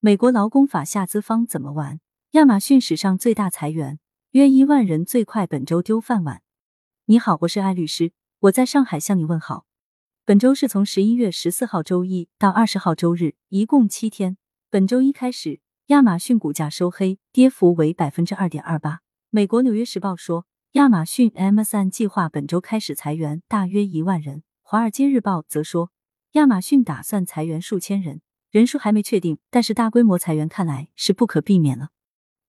美国劳工法下资方怎么玩？亚马逊史上最大裁员，约一万人最快本周丢饭碗。你好，我是艾律师，我在上海向你问好。本周是从十一月十四号周一到二十号周日，一共七天。本周一开始，亚马逊股价收黑，跌幅为百分之二点二八。美国《纽约时报》说，亚马逊 Amazon 计划本周开始裁员大约一万人。《华尔街日报》则说，亚马逊打算裁员数千人，人数还没确定，但是大规模裁员看来是不可避免了。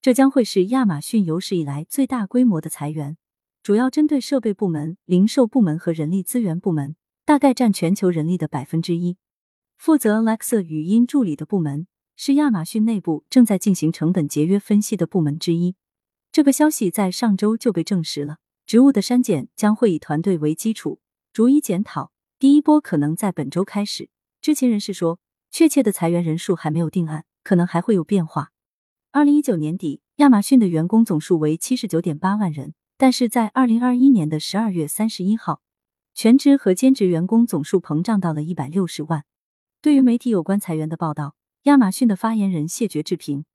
这将会是亚马逊有史以来最大规模的裁员，主要针对设备部门、零售部门和人力资源部门，大概占全球人力的百分之一。负责 Alexa 语音助理的部门是亚马逊内部正在进行成本节约分析的部门之一。这个消息在上周就被证实了。职务的删减将会以团队为基础，逐一检讨。第一波可能在本周开始。知情人士说，确切的裁员人数还没有定案，可能还会有变化。二零一九年底，亚马逊的员工总数为七十九点八万人，但是在二零二一年的十二月三十一号，全职和兼职员工总数膨胀到了一百六十万。对于媒体有关裁员的报道，亚马逊的发言人谢绝置评。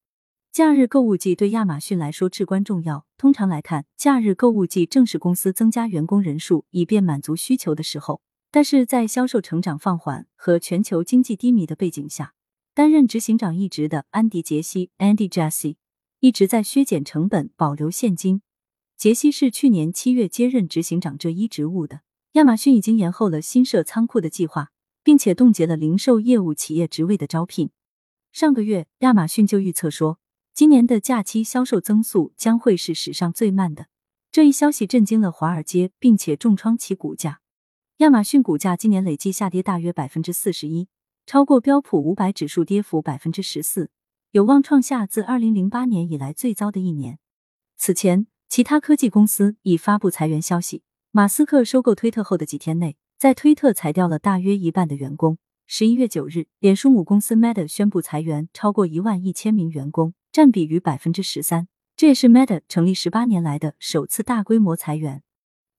假日购物季对亚马逊来说至关重要。通常来看，假日购物季正是公司增加员工人数以便满足需求的时候，但是在销售成长放缓和全球经济低迷的背景下。担任执行长一职的安迪·杰西 （Andy Jassy） 一直在削减成本、保留现金。杰西是去年七月接任执行长这一职务的。亚马逊已经延后了新设仓库的计划，并且冻结了零售业务企业职位的招聘。上个月，亚马逊就预测说，今年的假期销售增速将会是史上最慢的。这一消息震惊了华尔街，并且重创其股价。亚马逊股价今年累计下跌大约百分之四十一。超过标普五百指数跌幅百分之十四，有望创下自二零零八年以来最糟的一年。此前，其他科技公司已发布裁员消息。马斯克收购推特后的几天内，在推特裁掉了大约一半的员工。十一月九日，脸书母公司 Meta 宣布裁员超过一万一千名员工，占比逾百分之十三，这也是 Meta 成立十八年来的首次大规模裁员。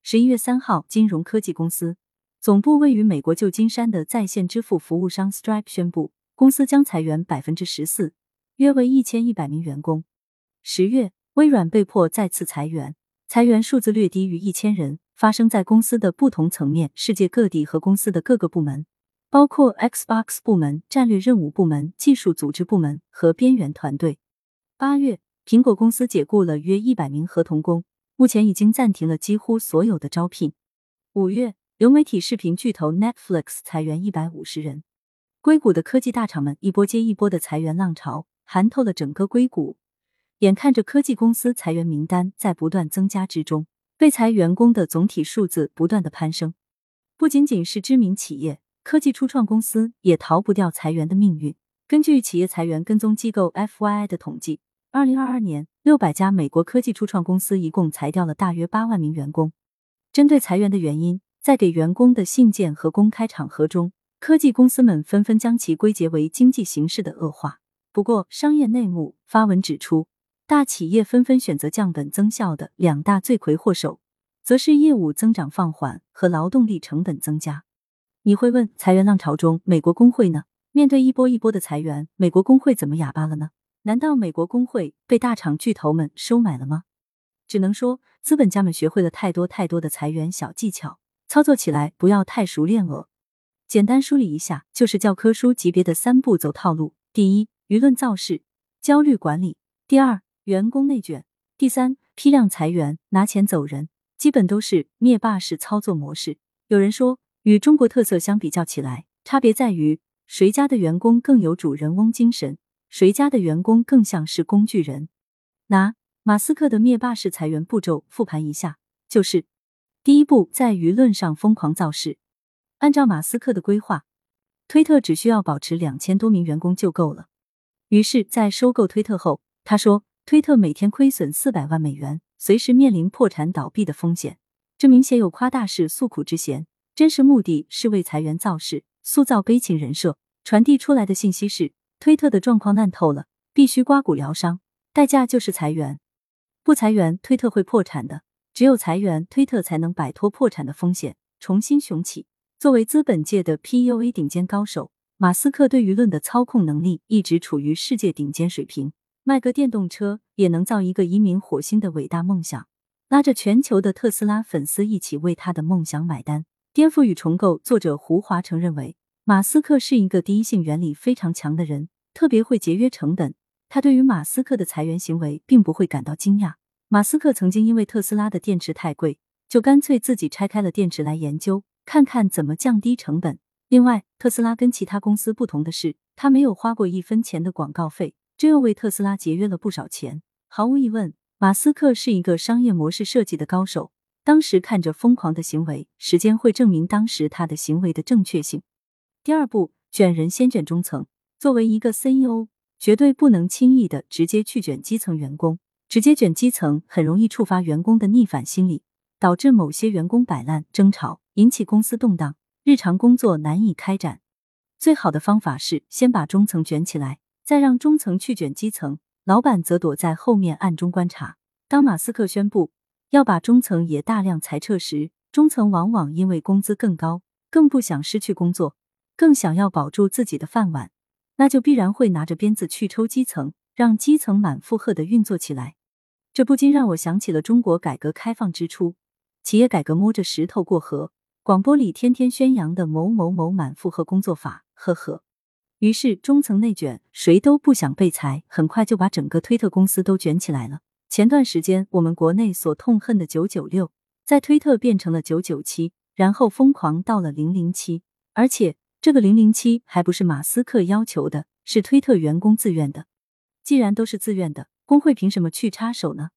十一月三号，金融科技公司。总部位于美国旧金山的在线支付服务商 Stripe 宣布，公司将裁员百分之十四，约为一千一百名员工。十月，微软被迫再次裁员，裁员数字略低于一千人，发生在公司的不同层面，世界各地和公司的各个部门，包括 Xbox 部门、战略任务部门、技术组织部门和边缘团队。八月，苹果公司解雇了约一百名合同工，目前已经暂停了几乎所有的招聘。五月。流媒体视频巨头 Netflix 裁员一百五十人，硅谷的科技大厂们一波接一波的裁员浪潮，寒透了整个硅谷。眼看着科技公司裁员名单在不断增加之中，被裁员工的总体数字不断的攀升。不仅仅是知名企业，科技初创公司也逃不掉裁员的命运。根据企业裁员跟踪机构 FYI 的统计，二零二二年，六百家美国科技初创公司一共裁掉了大约八万名员工。针对裁员的原因。在给员工的信件和公开场合中，科技公司们纷纷将其归结为经济形势的恶化。不过，商业内幕发文指出，大企业纷纷选择降本增效的两大罪魁祸首，则是业务增长放缓和劳动力成本增加。你会问，裁员浪潮中，美国工会呢？面对一波一波的裁员，美国工会怎么哑巴了呢？难道美国工会被大厂巨头们收买了吗？只能说，资本家们学会了太多太多的裁员小技巧。操作起来不要太熟练哦。简单梳理一下，就是教科书级别的三步走套路：第一，舆论造势、焦虑管理；第二，员工内卷；第三，批量裁员、拿钱走人，基本都是灭霸式操作模式。有人说，与中国特色相比较起来，差别在于谁家的员工更有主人翁精神，谁家的员工更像是工具人。拿马斯克的灭霸式裁员步骤复盘一下，就是。第一步，在舆论上疯狂造势。按照马斯克的规划，推特只需要保持两千多名员工就够了。于是，在收购推特后，他说，推特每天亏损四百万美元，随时面临破产倒闭的风险。这明显有夸大式诉苦之嫌，真实目的是为裁员造势，塑造悲情人设。传递出来的信息是，推特的状况烂透了，必须刮骨疗伤，代价就是裁员。不裁员，推特会破产的。只有裁员，推特才能摆脱破产的风险，重新雄起。作为资本界的 PUA 顶尖高手，马斯克对舆论的操控能力一直处于世界顶尖水平，卖个电动车也能造一个移民火星的伟大梦想，拉着全球的特斯拉粉丝一起为他的梦想买单。颠覆与重构作者胡华成认为，马斯克是一个第一性原理非常强的人，特别会节约成本。他对于马斯克的裁员行为并不会感到惊讶。马斯克曾经因为特斯拉的电池太贵，就干脆自己拆开了电池来研究，看看怎么降低成本。另外，特斯拉跟其他公司不同的是，他没有花过一分钱的广告费，这又为特斯拉节约了不少钱。毫无疑问，马斯克是一个商业模式设计的高手。当时看着疯狂的行为，时间会证明当时他的行为的正确性。第二步，卷人先卷中层。作为一个 CEO，绝对不能轻易的直接去卷基层员工，直接卷基层很容易触发员工的逆反心理，导致某些员工摆烂、争吵，引起公司动荡。日常工作难以开展，最好的方法是先把中层卷起来，再让中层去卷基层，老板则躲在后面暗中观察。当马斯克宣布要把中层也大量裁撤时，中层往往因为工资更高，更不想失去工作，更想要保住自己的饭碗，那就必然会拿着鞭子去抽基层，让基层满负荷的运作起来。这不禁让我想起了中国改革开放之初，企业改革摸着石头过河。广播里天天宣扬的某某某满负荷工作法，呵呵。于是中层内卷，谁都不想被裁，很快就把整个推特公司都卷起来了。前段时间我们国内所痛恨的九九六，在推特变成了九九七，然后疯狂到了零零七，而且这个零零七还不是马斯克要求的，是推特员工自愿的。既然都是自愿的，工会凭什么去插手呢？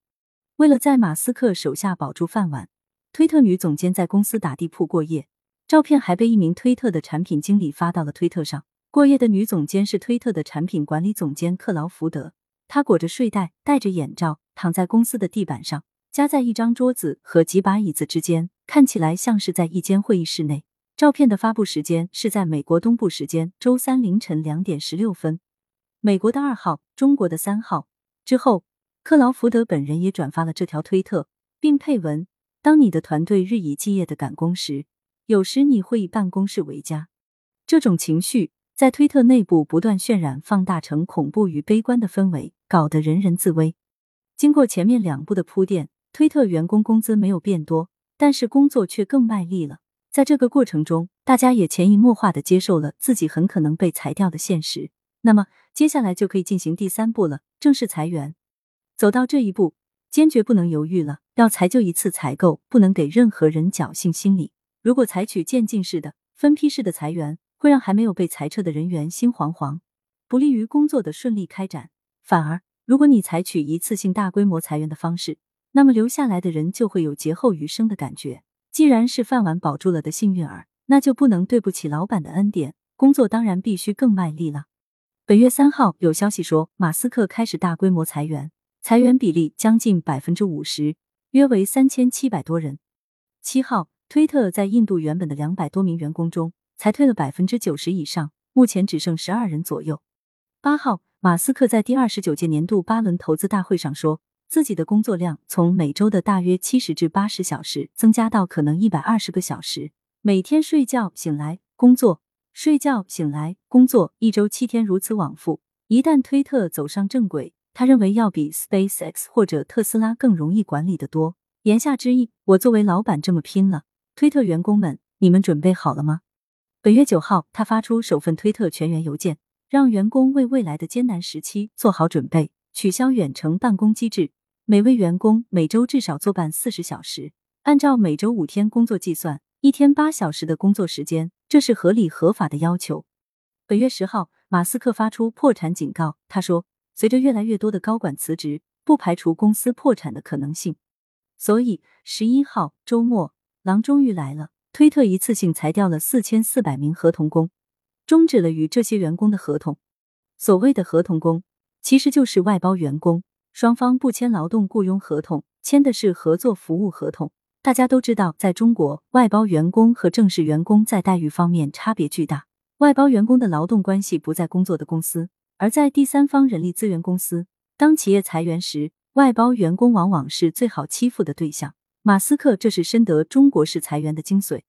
为了在马斯克手下保住饭碗。推特女总监在公司打地铺过夜，照片还被一名推特的产品经理发到了推特上。过夜的女总监是推特的产品管理总监克劳福德，她裹着睡袋，戴着眼罩，躺在公司的地板上，夹在一张桌子和几把椅子之间，看起来像是在一间会议室内。照片的发布时间是在美国东部时间周三凌晨两点十六分，美国的二号，中国的三号。之后，克劳福德本人也转发了这条推特，并配文。当你的团队日以继夜的赶工时，有时你会以办公室为家。这种情绪在推特内部不断渲染、放大成恐怖与悲观的氛围，搞得人人自危。经过前面两步的铺垫，推特员工工资没有变多，但是工作却更卖力了。在这个过程中，大家也潜移默化的接受了自己很可能被裁掉的现实。那么，接下来就可以进行第三步了，正式裁员。走到这一步。坚决不能犹豫了，要裁就一次裁够，不能给任何人侥幸心理。如果采取渐进式的、分批式的裁员，会让还没有被裁撤的人员心惶惶，不利于工作的顺利开展。反而，如果你采取一次性大规模裁员的方式，那么留下来的人就会有劫后余生的感觉。既然是饭碗保住了的幸运儿，那就不能对不起老板的恩典，工作当然必须更卖力了。本月三号有消息说，马斯克开始大规模裁员。裁员比例将近百分之五十，约为三千七百多人。七号，推特在印度原本的两百多名员工中，裁退了百分之九十以上，目前只剩十二人左右。八号，马斯克在第二十九届年度八轮投资大会上说，自己的工作量从每周的大约七十至八十小时，增加到可能一百二十个小时，每天睡觉醒来工作，睡觉醒来工作，一周七天如此往复。一旦推特走上正轨。他认为要比 SpaceX 或者特斯拉更容易管理的多。言下之意，我作为老板这么拼了，推特员工们，你们准备好了吗？本月九号，他发出首份推特全员邮件，让员工为未来的艰难时期做好准备，取消远程办公机制，每位员工每周至少坐办四十小时，按照每周五天工作计算，一天八小时的工作时间，这是合理合法的要求。本月十号，马斯克发出破产警告，他说。随着越来越多的高管辞职，不排除公司破产的可能性。所以十一号周末，狼终于来了。推特一次性裁掉了四千四百名合同工，终止了与这些员工的合同。所谓的合同工，其实就是外包员工，双方不签劳动雇佣合同，签的是合作服务合同。大家都知道，在中国，外包员工和正式员工在待遇方面差别巨大。外包员工的劳动关系不在工作的公司。而在第三方人力资源公司，当企业裁员时，外包员工往往是最好欺负的对象。马斯克这是深得中国式裁员的精髓。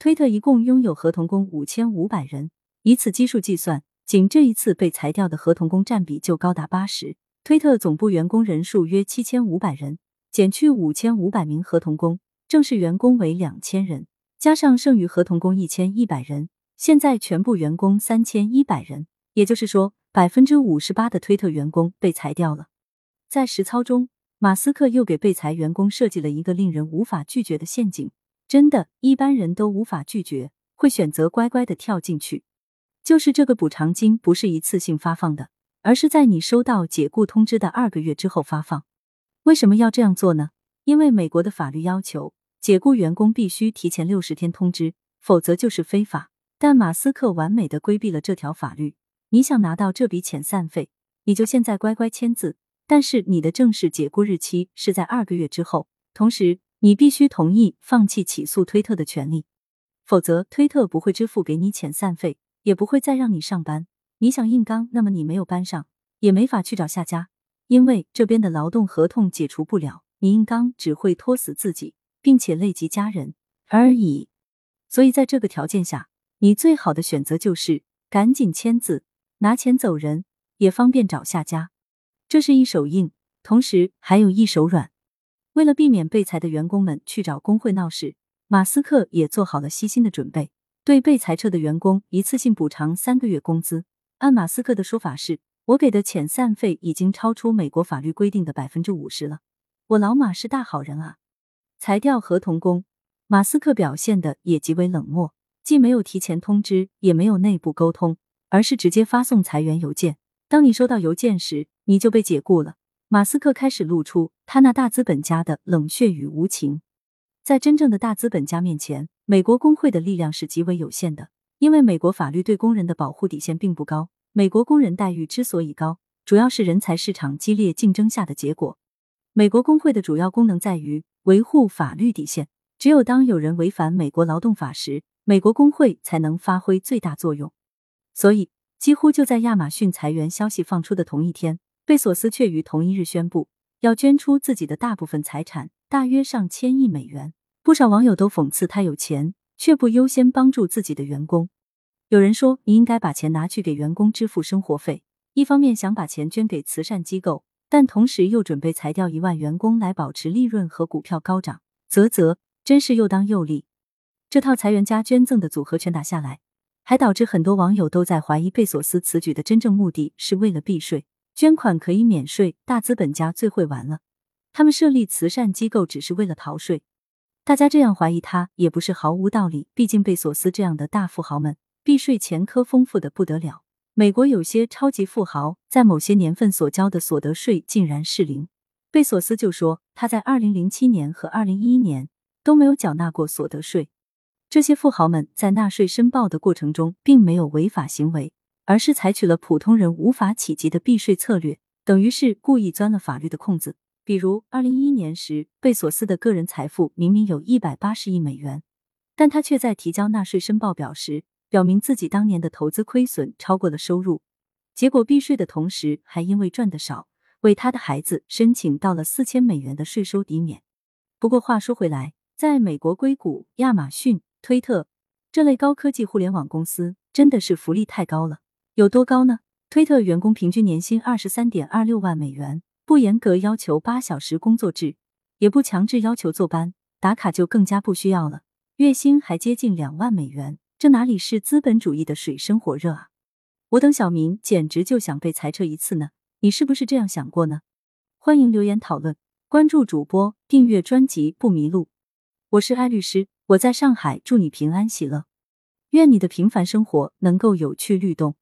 推特一共拥有合同工五千五百人，以此基数计算，仅这一次被裁掉的合同工占比就高达八十。推特总部员工人数约七千五百人，减去五千五百名合同工，正式员工为两千人，加上剩余合同工一千一百人，现在全部员工三千一百人。也就是说，百分之五十八的推特员工被裁掉了。在实操中，马斯克又给被裁员工设计了一个令人无法拒绝的陷阱，真的，一般人都无法拒绝，会选择乖乖的跳进去。就是这个补偿金不是一次性发放的。而是在你收到解雇通知的二个月之后发放。为什么要这样做呢？因为美国的法律要求，解雇员工必须提前六十天通知，否则就是非法。但马斯克完美的规避了这条法律。你想拿到这笔遣散费，你就现在乖乖签字。但是你的正式解雇日期是在二个月之后，同时你必须同意放弃起诉推特的权利，否则推特不会支付给你遣散费，也不会再让你上班。你想硬刚，那么你没有班上，也没法去找下家，因为这边的劳动合同解除不了。你硬刚只会拖死自己，并且累及家人而已。所以在这个条件下，你最好的选择就是赶紧签字，拿钱走人，也方便找下家。这是一手硬，同时还有一手软。为了避免被裁的员工们去找工会闹事，马斯克也做好了悉心的准备，对被裁撤的员工一次性补偿三个月工资。按马斯克的说法是，我给的遣散费已经超出美国法律规定的百分之五十了。我老马是大好人啊！裁掉合同工，马斯克表现的也极为冷漠，既没有提前通知，也没有内部沟通，而是直接发送裁员邮件。当你收到邮件时，你就被解雇了。马斯克开始露出他那大资本家的冷血与无情。在真正的大资本家面前，美国工会的力量是极为有限的，因为美国法律对工人的保护底线并不高。美国工人待遇之所以高，主要是人才市场激烈竞争下的结果。美国工会的主要功能在于维护法律底线，只有当有人违反美国劳动法时，美国工会才能发挥最大作用。所以，几乎就在亚马逊裁员消息放出的同一天，贝索斯却于同一日宣布要捐出自己的大部分财产，大约上千亿美元。不少网友都讽刺他有钱，却不优先帮助自己的员工。有人说，你应该把钱拿去给员工支付生活费。一方面想把钱捐给慈善机构，但同时又准备裁掉一万员工来保持利润和股票高涨。啧啧，真是又当又立。这套裁员加捐赠的组合拳打下来，还导致很多网友都在怀疑贝索斯此举的真正目的是为了避税。捐款可以免税，大资本家最会玩了。他们设立慈善机构只是为了逃税。大家这样怀疑他也不是毫无道理，毕竟贝索斯这样的大富豪们。避税前科丰富的不得了，美国有些超级富豪在某些年份所交的所得税竟然是零。贝索斯就说他在二零零七年和二零一一年都没有缴纳过所得税。这些富豪们在纳税申报的过程中并没有违法行为，而是采取了普通人无法企及的避税策略，等于是故意钻了法律的空子。比如二零一一年时，贝索斯的个人财富明明有一百八十亿美元，但他却在提交纳税申报表时。表明自己当年的投资亏损超过了收入，结果避税的同时，还因为赚的少，为他的孩子申请到了四千美元的税收抵免。不过话说回来，在美国硅谷、亚马逊、推特这类高科技互联网公司，真的是福利太高了。有多高呢？推特员工平均年薪二十三点二六万美元，不严格要求八小时工作制，也不强制要求坐班打卡，就更加不需要了。月薪还接近两万美元。这哪里是资本主义的水深火热啊！我等小民简直就想被裁撤一次呢。你是不是这样想过呢？欢迎留言讨论，关注主播，订阅专辑不迷路。我是艾律师，我在上海，祝你平安喜乐，愿你的平凡生活能够有趣律动。